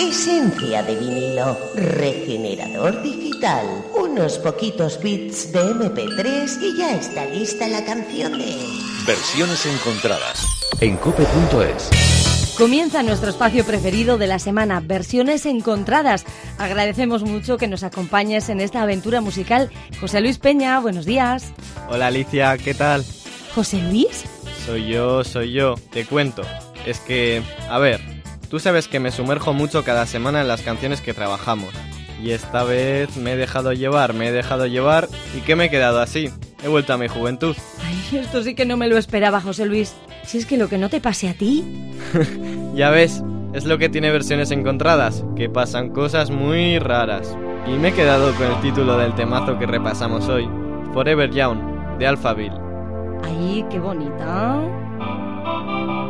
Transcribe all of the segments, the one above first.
Esencia de vinilo, regenerador digital, unos poquitos bits de MP3 y ya está lista la canción de... Versiones encontradas en cope.es. Comienza nuestro espacio preferido de la semana, versiones encontradas. Agradecemos mucho que nos acompañes en esta aventura musical. José Luis Peña, buenos días. Hola Alicia, ¿qué tal? ¿José Luis? Soy yo, soy yo, te cuento. Es que, a ver, tú sabes que me sumerjo mucho cada semana en las canciones que trabajamos. Y esta vez me he dejado llevar, me he dejado llevar y que me he quedado así. He vuelto a mi juventud. Ay, esto sí que no me lo esperaba, José Luis. Si es que lo que no te pase a ti. ya ves, es lo que tiene versiones encontradas, que pasan cosas muy raras. Y me he quedado con el título del temazo que repasamos hoy, Forever Young, de Alphaville. Ay, qué bonita.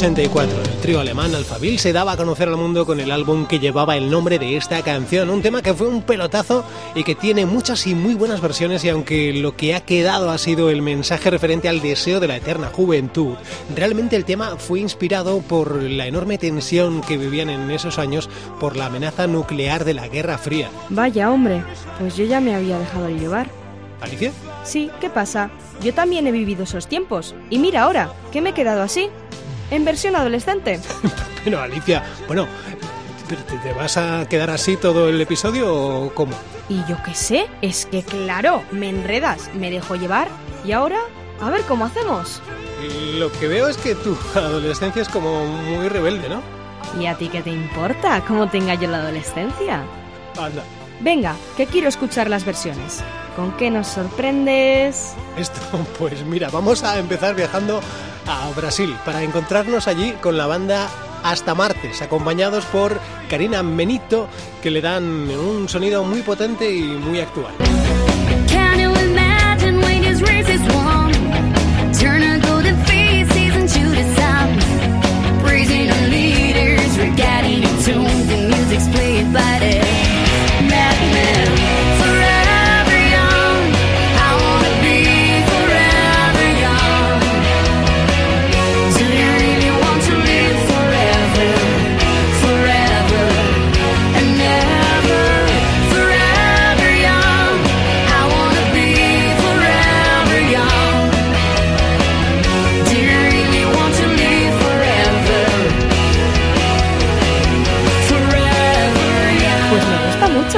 1984, el trío alemán Alphaville se daba a conocer al mundo con el álbum que llevaba el nombre de esta canción, un tema que fue un pelotazo y que tiene muchas y muy buenas versiones y aunque lo que ha quedado ha sido el mensaje referente al deseo de la eterna juventud, realmente el tema fue inspirado por la enorme tensión que vivían en esos años por la amenaza nuclear de la Guerra Fría. Vaya hombre, pues yo ya me había dejado llevar. ¿Alicia? Sí, ¿qué pasa? Yo también he vivido esos tiempos. Y mira ahora, que me he quedado así. En versión adolescente. Pero Alicia, bueno, ¿pero ¿te, te vas a quedar así todo el episodio o cómo? Y yo qué sé, es que claro, me enredas, me dejo llevar. Y ahora, a ver cómo hacemos. Lo que veo es que tu adolescencia es como muy rebelde, ¿no? ¿Y a ti qué te importa cómo tenga yo la adolescencia? Anda, Venga, que quiero escuchar las versiones. ¿Con qué nos sorprendes? esto, pues mira, vamos a empezar viajando a Brasil para encontrarnos allí con la banda Hasta Martes, acompañados por Karina Menito, que le dan un sonido muy potente y muy actual.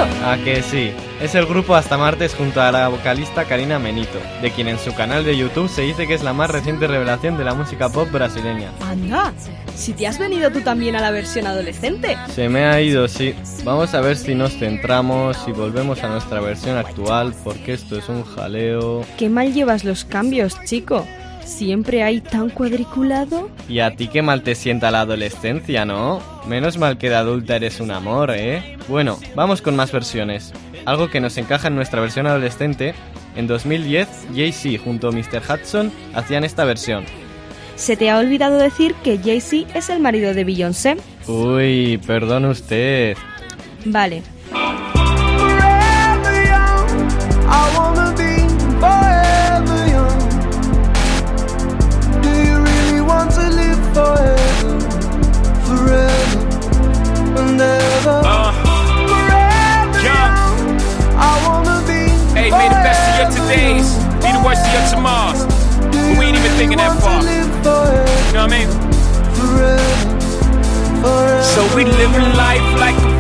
Me gusta mucho. ¿A que sí? Es el grupo Hasta Martes junto a la vocalista Karina Menito, de quien en su canal de YouTube se dice que es la más reciente revelación de la música pop brasileña. Anda, si te has venido tú también a la versión adolescente. Se me ha ido, sí. Vamos a ver si nos centramos y volvemos a nuestra versión actual, porque esto es un jaleo. Qué mal llevas los cambios, chico. Siempre hay tan cuadriculado. Y a ti qué mal te sienta la adolescencia, ¿no? Menos mal que de adulta eres un amor, ¿eh? Bueno, vamos con más versiones. Algo que nos encaja en nuestra versión adolescente. En 2010, Jay-Z junto a Mr. Hudson hacían esta versión. Se te ha olvidado decir que Jay-Z es el marido de Beyoncé. Uy, perdón usted. Vale, forever. Uh, forever young. I wanna be. Hey, may the best of your todays be the worst of your tomorrows. But we ain't even thinking that far. You know what I mean? Forever, forever. So we living life like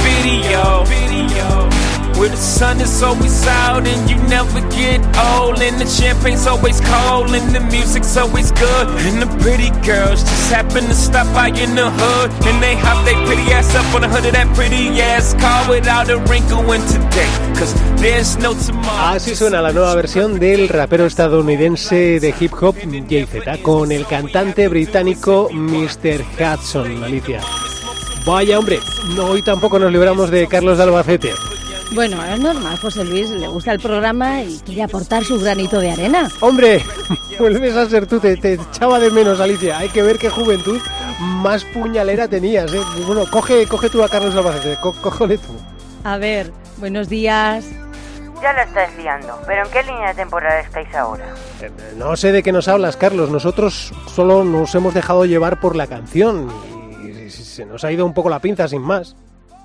Where the sun is always out and you never get old. And the champagne's always cold and the music's always good. And the pretty girls just happen to stop by in the hood. And they hop their pretty ass up on the hood of that pretty ass car without a wrinkle in today. Cause there's no tomorrow. Así suena la nueva versión del rapero estadounidense de hip hop Jay-Z con el cantante británico Mr. Hudson, Alicia. Vaya hombre, no, hoy tampoco nos libramos de Carlos de Albacete. Bueno, es normal, José Luis, le gusta el programa y quiere aportar su granito de arena. Hombre, vuelves a ser tú, te, te echaba de menos, Alicia. Hay que ver qué juventud más puñalera tenías. ¿eh? Bueno, coge, coge tú a Carlos de Albacete, co- cógele tú. A ver, buenos días. Ya la estás liando, pero ¿en qué línea temporal estáis ahora? Eh, No sé de qué nos hablas, Carlos. Nosotros solo nos hemos dejado llevar por la canción y se nos ha ido un poco la pinza sin más.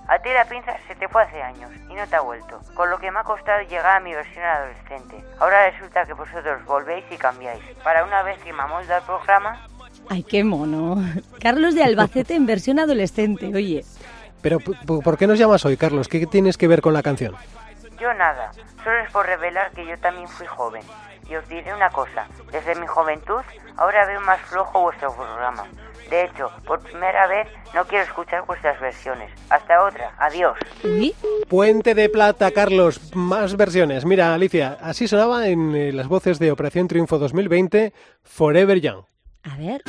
A ti la pinza se te fue hace años y no te ha vuelto, con lo que me ha costado llegar a mi versión adolescente. Ahora resulta que vosotros volvéis y cambiáis. Para una vez que me amolda el programa, Ay, qué mono. Carlos de Albacete en versión adolescente, oye. Pero, ¿por qué nos llamas hoy, Carlos? ¿Qué tienes que ver con la canción? yo nada. Solo es por revelar que yo también fui joven. Y os diré una cosa, desde mi juventud ahora veo más flojo vuestro programa. De hecho, por primera vez no quiero escuchar vuestras versiones. Hasta otra, adiós. Puente de Plata, Carlos. Más versiones. Mira, Alicia, así sonaba en eh, las voces de Operación Triunfo 2020, Forever Young. a ver.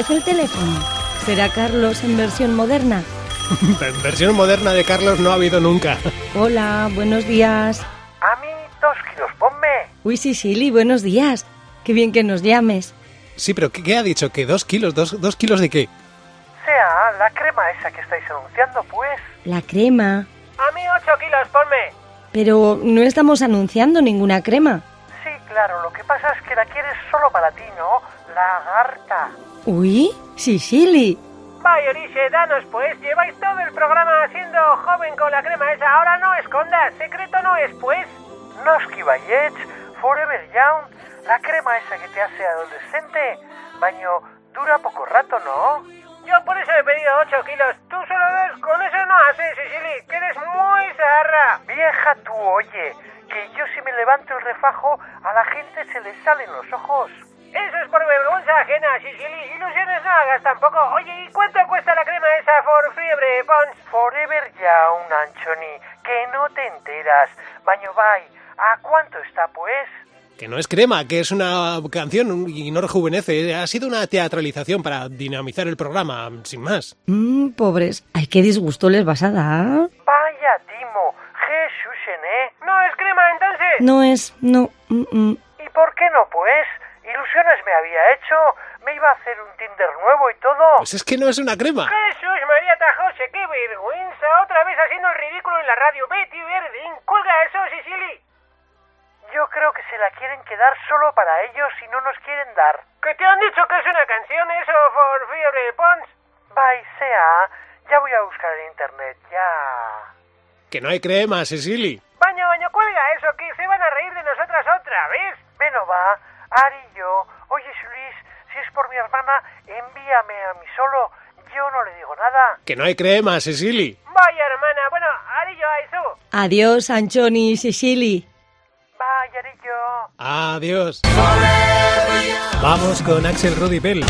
Vez el teléfono. ¿Será Carlos en versión moderna? Versión moderna de Carlos no ha habido nunca. Hola, buenos días. A mí dos kilos, ponme. Uy, Sicily, buenos días. Qué bien que nos llames. Sí, pero ¿qué, qué ha dicho? ¿Que dos kilos? ¿Dos, dos kilos de qué? Sea la crema esa que estáis anunciando, pues. La crema. A mí ocho kilos, ponme. Pero no estamos anunciando ninguna crema. Sí, claro, lo que pasa es que la quieres solo para ti, ¿no? Lagarta. Uy, Sicily. Vaya, Oriche, danos pues. Lleváis todo el programa siendo joven con la crema esa. Ahora no escondas. Secreto no es, pues. No esquivallets, Forever Young. La crema esa que te hace adolescente. Baño, dura poco rato, ¿no? Yo por eso he pedido 8 kilos. Tú solo dos. Con eso no haces, Sicily. Que eres muy zarra. Vieja tú, oye. Que yo si me levanto el refajo, a la gente se le salen los ojos. Eso es por vergüenza ajena, Sicily. Ilusiones no hagas tampoco. Oye, ¿y cuánto cuesta la crema esa for fiebre, Pons? Forever Young, Anchoni. Que no te enteras. Baño, bye. ¿A cuánto está, pues? Que no es crema, que es una canción y no rejuvenece. Ha sido una teatralización para dinamizar el programa, sin más. Mmm, pobres. Ay, qué disgusto les vas a dar. Vaya, Timo. Jesús, ¿eh? ¿No es crema entonces? No es, no. mm, mm. ¿Y por qué no, pues? Ilusiones me había hecho. Me iba a hacer un Tinder nuevo y todo. Pues es que no es una crema. Jesús, María Tajose, qué vergüenza. Otra vez haciendo el ridículo en la radio. Betty Verdín, cuelga eso, Sicily. Yo creo que se la quieren quedar solo para ellos y no nos quieren dar. ¿Que te han dicho que es una canción eso, for fiebre, Pons? Bye, sea. Ya voy a buscar en internet, ya. Que no hay crema, Cecily. Baño, baño, cuelga eso, que se van a reír de nosotras otra, ¿ves? Bueno, va, Ari y yo. Oye, Luis, si es por mi hermana, envíame a mí solo. Yo no le digo nada. Que no hay crema, Cecily. Vaya, hermana. Bueno, Ari y yo, Aizu. Adiós, Anchoni y Cecily. Vaya, Ari y yo. Adiós. Vamos con Axel Rudy Bell.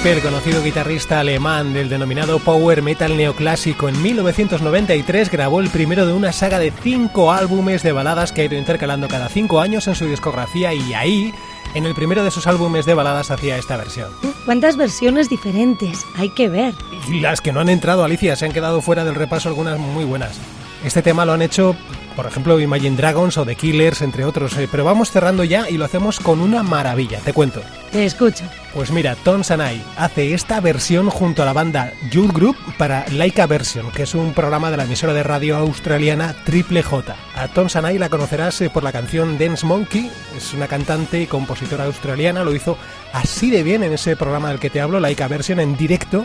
Bell, conocido guitarrista alemán del denominado power metal neoclásico, en 1993 grabó el primero de una saga de cinco álbumes de baladas que ha ido intercalando cada cinco años en su discografía y ahí, en el primero de sus álbumes de baladas, hacía esta versión. ¿Cuántas versiones diferentes? Hay que ver. Y las que no han entrado, Alicia, se han quedado fuera del repaso algunas muy buenas. Este tema lo han hecho, por ejemplo, Imagine Dragons o The Killers, entre otros, eh, pero vamos cerrando ya y lo hacemos con una maravilla, te cuento. Te escucho. Pues mira, Tom Sanai hace esta versión junto a la banda Youth Group para Laika Version, que es un programa de la emisora de radio australiana Triple J. A Tom Sanai la conocerás eh, por la canción Dance Monkey, es una cantante y compositora australiana, lo hizo así de bien en ese programa del que te hablo, Laika Version, en directo.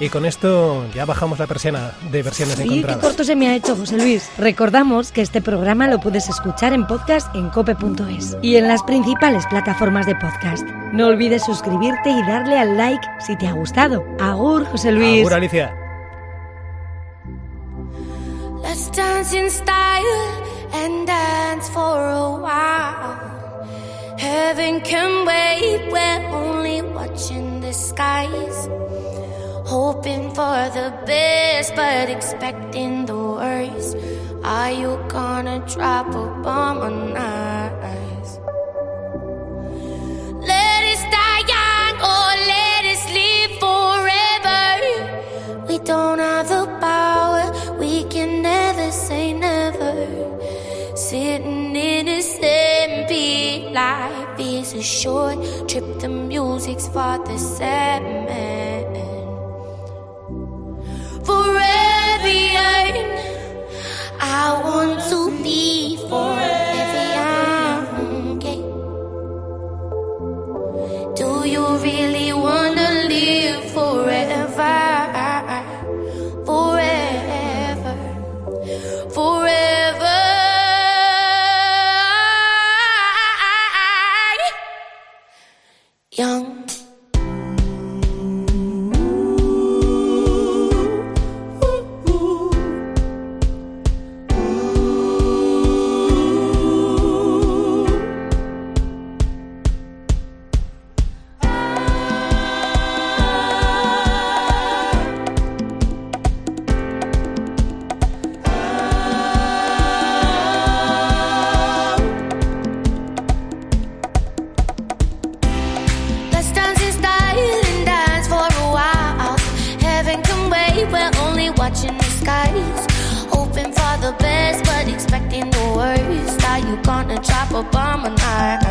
Y con esto ya bajamos la persiana de versiones Sí, qué encontradas. corto se me ha hecho, José Luis. Recordamos que este programa lo puedes escuchar en podcast en cope.es y en las principales plataformas de podcast. No olvides suscribirte y darle al like si te ha gustado. Agur, José Luis. Agur, Alicia. Let's dance in style and dance for a while. Heaven can wait, we're only watching the skies. Hoping for the best, but expecting the worst. Are you gonna drop a bomb on us? Or let us live forever. We don't have the power, we can never say never. Sitting in a empty life is a short trip, the music's for the sad man. Forever I want Young. Watching the skies. Hoping for the best, but expecting the worst. Are you gonna drop a bomb on us?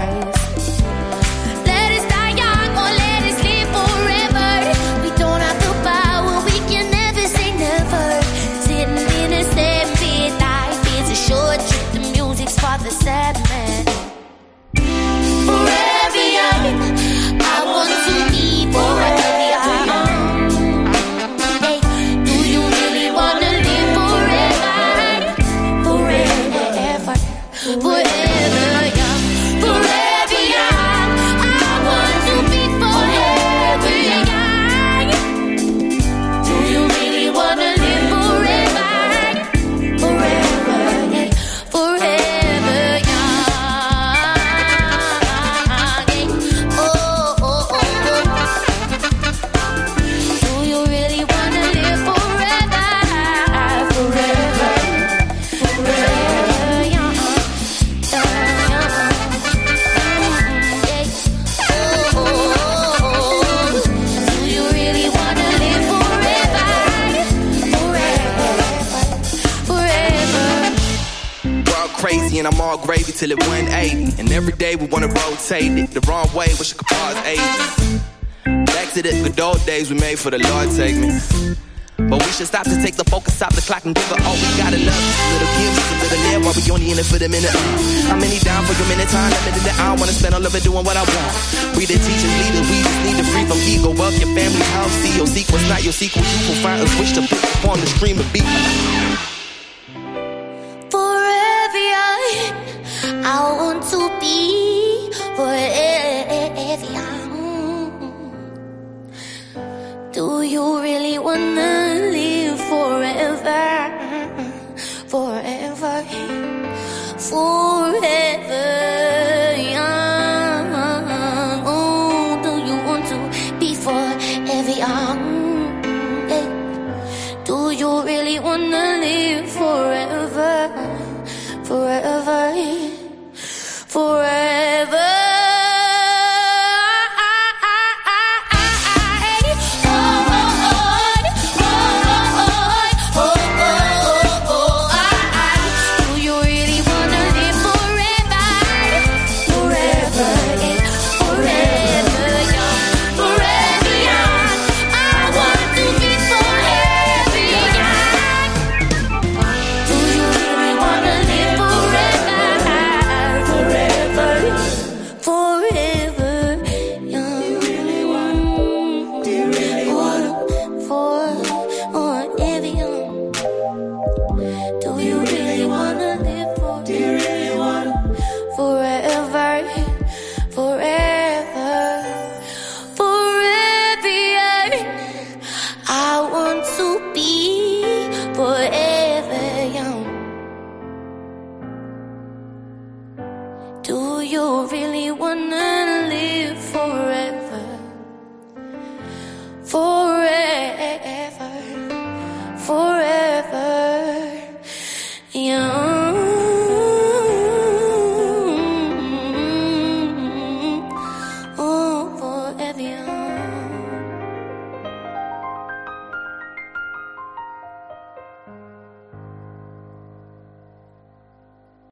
80 and I'm all gravy till it 180. And every day we wanna rotate it the wrong way, wish I could pause aging. Back to the good old days we made for the Lord take me. But we should stop to take the focus, stop the clock, and give her all we gotta love. Little gifts, a little there, while we only in it for the minute. How many down for your minute time? Limited that I wanna spend all of it doing what I want. We the teachers, leaders, we just need to free from ego. Wealth, your family, house, see your sequence, not your sequel. You will find us, wish to pick up on the stream of beat. I want to be forever young. Do you really wanna